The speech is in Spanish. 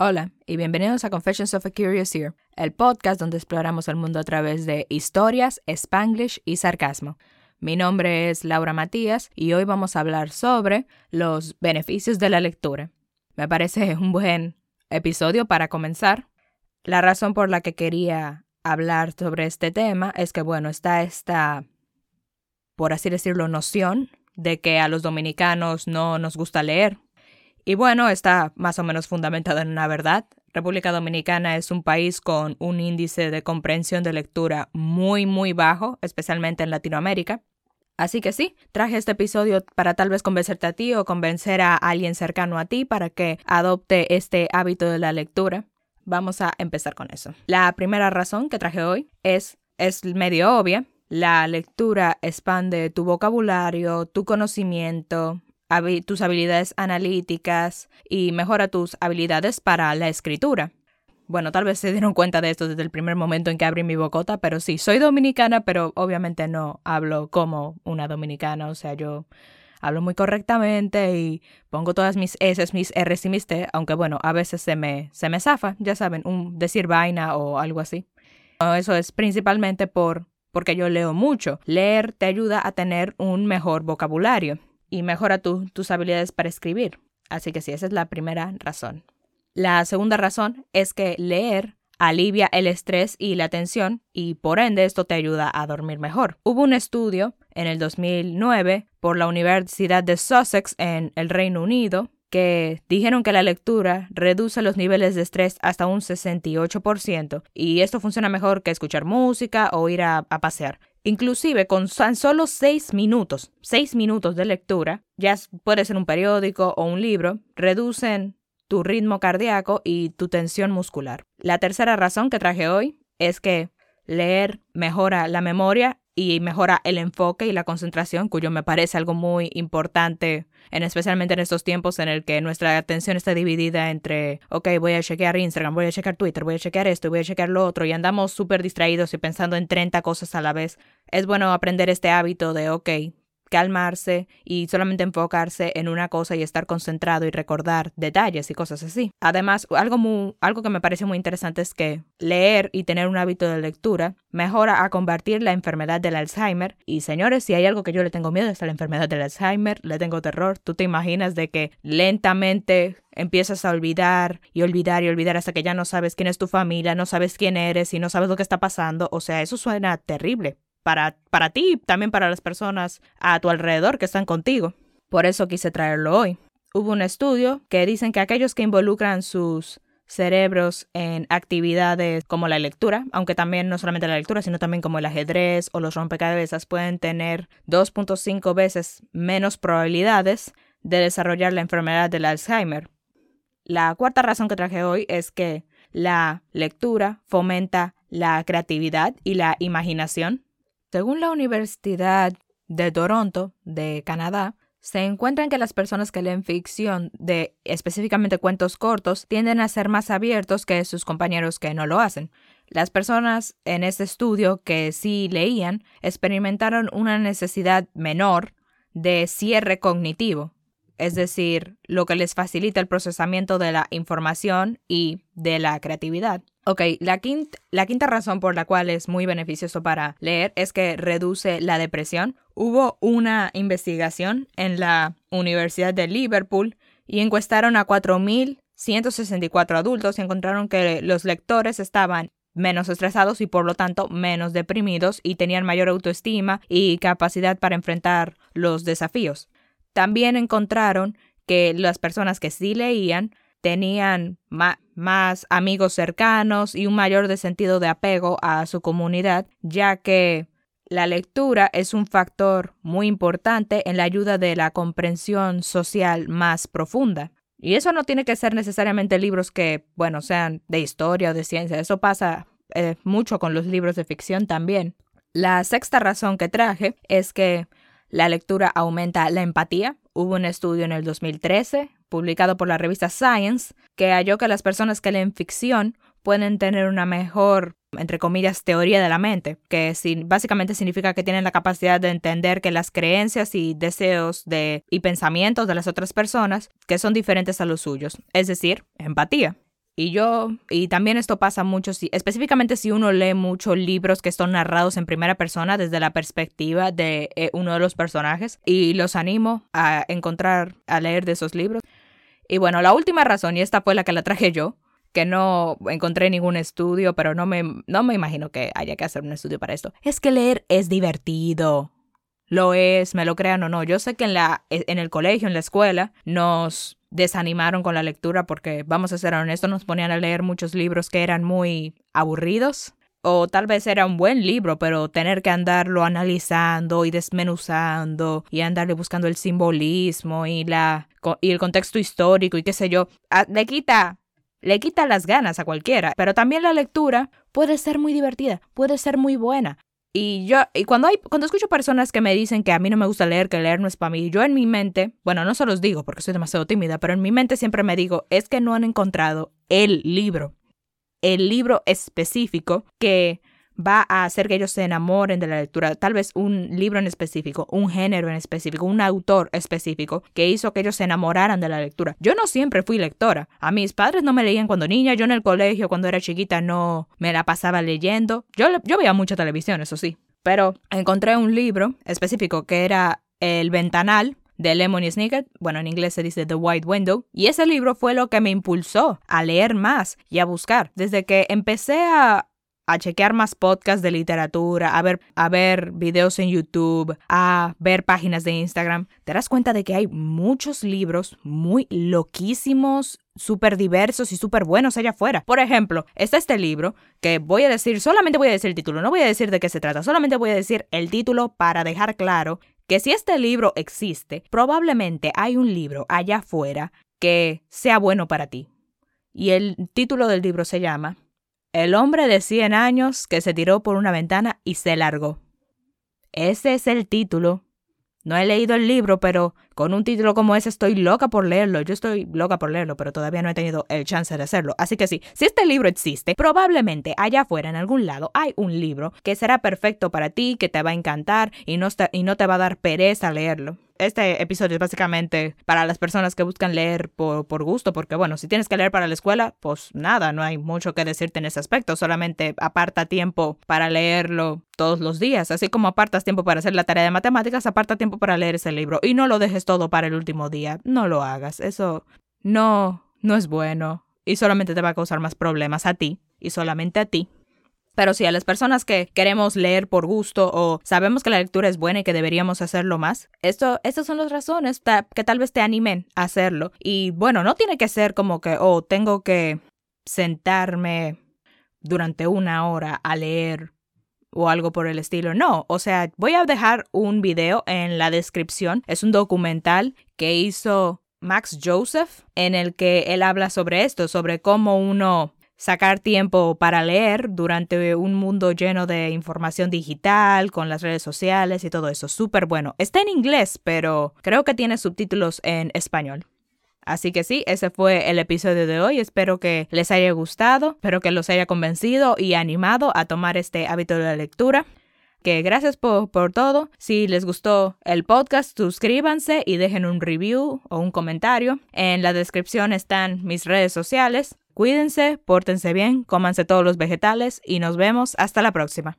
Hola y bienvenidos a Confessions of a Curious Ear, el podcast donde exploramos el mundo a través de historias, spanglish y sarcasmo. Mi nombre es Laura Matías y hoy vamos a hablar sobre los beneficios de la lectura. Me parece un buen episodio para comenzar. La razón por la que quería hablar sobre este tema es que, bueno, está esta, por así decirlo, noción de que a los dominicanos no nos gusta leer, y bueno, está más o menos fundamentado en una verdad. República Dominicana es un país con un índice de comprensión de lectura muy, muy bajo, especialmente en Latinoamérica. Así que sí, traje este episodio para tal vez convencerte a ti o convencer a alguien cercano a ti para que adopte este hábito de la lectura. Vamos a empezar con eso. La primera razón que traje hoy es, es medio obvia. La lectura expande tu vocabulario, tu conocimiento, tus habilidades analíticas y mejora tus habilidades para la escritura. Bueno, tal vez se dieron cuenta de esto desde el primer momento en que abrí mi bocota, pero sí, soy dominicana, pero obviamente no hablo como una dominicana, o sea, yo hablo muy correctamente y pongo todas mis S, mis R y mis T, aunque bueno, a veces se me, se me zafa, ya saben, un decir vaina o algo así. Eso es principalmente por, porque yo leo mucho. Leer te ayuda a tener un mejor vocabulario y mejora tus habilidades para escribir. Así que sí, esa es la primera razón. La segunda razón es que leer alivia el estrés y la tensión y por ende esto te ayuda a dormir mejor. Hubo un estudio en el 2009 por la Universidad de Sussex en el Reino Unido que dijeron que la lectura reduce los niveles de estrés hasta un 68% y esto funciona mejor que escuchar música o ir a, a pasear. Inclusive con tan solo seis minutos, seis minutos de lectura, ya puede ser un periódico o un libro, reducen tu ritmo cardíaco y tu tensión muscular. La tercera razón que traje hoy es que leer mejora la memoria y mejora el enfoque y la concentración, cuyo me parece algo muy importante, en especialmente en estos tiempos en el que nuestra atención está dividida entre, ok, voy a chequear Instagram, voy a chequear Twitter, voy a chequear esto, voy a chequear lo otro, y andamos súper distraídos y pensando en 30 cosas a la vez. Es bueno aprender este hábito de, ok, calmarse y solamente enfocarse en una cosa y estar concentrado y recordar detalles y cosas así. Además, algo, muy, algo que me parece muy interesante es que leer y tener un hábito de lectura mejora a combatir la enfermedad del Alzheimer. Y señores, si hay algo que yo le tengo miedo es a la enfermedad del Alzheimer, le tengo terror. Tú te imaginas de que lentamente empiezas a olvidar y olvidar y olvidar hasta que ya no sabes quién es tu familia, no sabes quién eres y no sabes lo que está pasando. O sea, eso suena terrible para, para ti también para las personas a tu alrededor que están contigo. Por eso quise traerlo hoy. Hubo un estudio que dicen que aquellos que involucran sus cerebros en actividades como la lectura, aunque también no solamente la lectura, sino también como el ajedrez o los rompecabezas, pueden tener 2.5 veces menos probabilidades de desarrollar la enfermedad del Alzheimer. La cuarta razón que traje hoy es que la lectura fomenta la creatividad y la imaginación. Según la Universidad de Toronto, de Canadá, se encuentran que las personas que leen ficción de específicamente cuentos cortos tienden a ser más abiertos que sus compañeros que no lo hacen. Las personas en este estudio que sí leían experimentaron una necesidad menor de cierre cognitivo, es decir, lo que les facilita el procesamiento de la información y de la creatividad. Ok, la quinta, razón por la cual es muy beneficioso para leer es que reduce la depresión. Hubo una investigación en la Universidad de Liverpool y encuestaron a 4.164 adultos y encontraron que los lectores estaban menos estresados y por lo tanto menos deprimidos y tenían mayor autoestima y capacidad para enfrentar los desafíos. También encontraron que las personas que sí leían tenían más amigos cercanos y un mayor sentido de apego a su comunidad, ya que la lectura es un factor muy importante en la ayuda de la comprensión social más profunda. Y eso no tiene que ser necesariamente libros que, bueno, sean de historia o de ciencia, eso pasa eh, mucho con los libros de ficción también. La sexta razón que traje es que la lectura aumenta la empatía. Hubo un estudio en el 2013, publicado por la revista Science, que halló que las personas que leen ficción pueden tener una mejor, entre comillas, teoría de la mente, que básicamente significa que tienen la capacidad de entender que las creencias y deseos de, y pensamientos de las otras personas que son diferentes a los suyos, es decir, empatía. Y yo, y también esto pasa mucho, si, específicamente si uno lee muchos libros que son narrados en primera persona desde la perspectiva de eh, uno de los personajes. Y los animo a encontrar, a leer de esos libros. Y bueno, la última razón, y esta fue la que la traje yo, que no encontré ningún estudio, pero no me, no me imagino que haya que hacer un estudio para esto, es que leer es divertido. Lo es, me lo crean o no. Yo sé que en, la, en el colegio, en la escuela, nos desanimaron con la lectura porque, vamos a ser honestos, nos ponían a leer muchos libros que eran muy aburridos. O tal vez era un buen libro, pero tener que andarlo analizando y desmenuzando y andarle buscando el simbolismo y, la, y el contexto histórico y qué sé yo, le quita, le quita las ganas a cualquiera. Pero también la lectura puede ser muy divertida, puede ser muy buena. Y yo, y cuando hay, cuando escucho personas que me dicen que a mí no me gusta leer, que leer no es para mí, yo en mi mente, bueno, no se los digo porque soy demasiado tímida, pero en mi mente siempre me digo, es que no han encontrado el libro, el libro específico que va a hacer que ellos se enamoren de la lectura. Tal vez un libro en específico, un género en específico, un autor específico que hizo que ellos se enamoraran de la lectura. Yo no siempre fui lectora. A mis padres no me leían cuando niña. Yo en el colegio, cuando era chiquita, no me la pasaba leyendo. Yo, yo veía mucha televisión, eso sí. Pero encontré un libro específico que era El Ventanal de Lemony Snicket, bueno, en inglés se dice The White Window, y ese libro fue lo que me impulsó a leer más y a buscar. Desde que empecé a a chequear más podcasts de literatura, a ver, a ver videos en YouTube, a ver páginas de Instagram, te das cuenta de que hay muchos libros muy loquísimos, súper diversos y súper buenos allá afuera. Por ejemplo, está este libro que voy a decir, solamente voy a decir el título, no voy a decir de qué se trata, solamente voy a decir el título para dejar claro que si este libro existe, probablemente hay un libro allá afuera que sea bueno para ti. Y el título del libro se llama el hombre de 100 años que se tiró por una ventana y se largó. Ese es el título. No he leído el libro, pero con un título como ese estoy loca por leerlo. Yo estoy loca por leerlo, pero todavía no he tenido el chance de hacerlo. Así que sí, si este libro existe, probablemente allá afuera en algún lado hay un libro que será perfecto para ti, que te va a encantar y no, y no te va a dar pereza leerlo este episodio es básicamente para las personas que buscan leer por, por, gusto, porque bueno, si tienes que leer para la escuela, pues nada, no hay mucho que decirte en ese aspecto, solamente aparta tiempo para leerlo todos los días, así como apartas tiempo para hacer la tarea de matemáticas, aparta tiempo para leer ese libro y no lo dejes todo para el último día, no lo hagas, eso no, no es bueno y solamente te va a causar más problemas a ti y solamente a ti. Pero si a las personas que queremos leer por gusto o sabemos que la lectura es buena y que deberíamos hacerlo más, esto, estas son las razones que tal vez te animen a hacerlo. Y bueno, no tiene que ser como que, oh, tengo que sentarme durante una hora a leer o algo por el estilo. No, o sea, voy a dejar un video en la descripción. Es un documental que hizo Max Joseph en el que él habla sobre esto, sobre cómo uno sacar tiempo para leer durante un mundo lleno de información digital, con las redes sociales y todo eso. Súper bueno. Está en inglés, pero creo que tiene subtítulos en español. Así que sí, ese fue el episodio de hoy. Espero que les haya gustado, espero que los haya convencido y animado a tomar este hábito de la lectura. Que gracias por, todo. Si les gustó el podcast, suscríbanse y dejen un review o un comentario. En la descripción están mis redes sociales. Cuídense, pórtense bien, cómanse todos los vegetales y nos vemos hasta la próxima.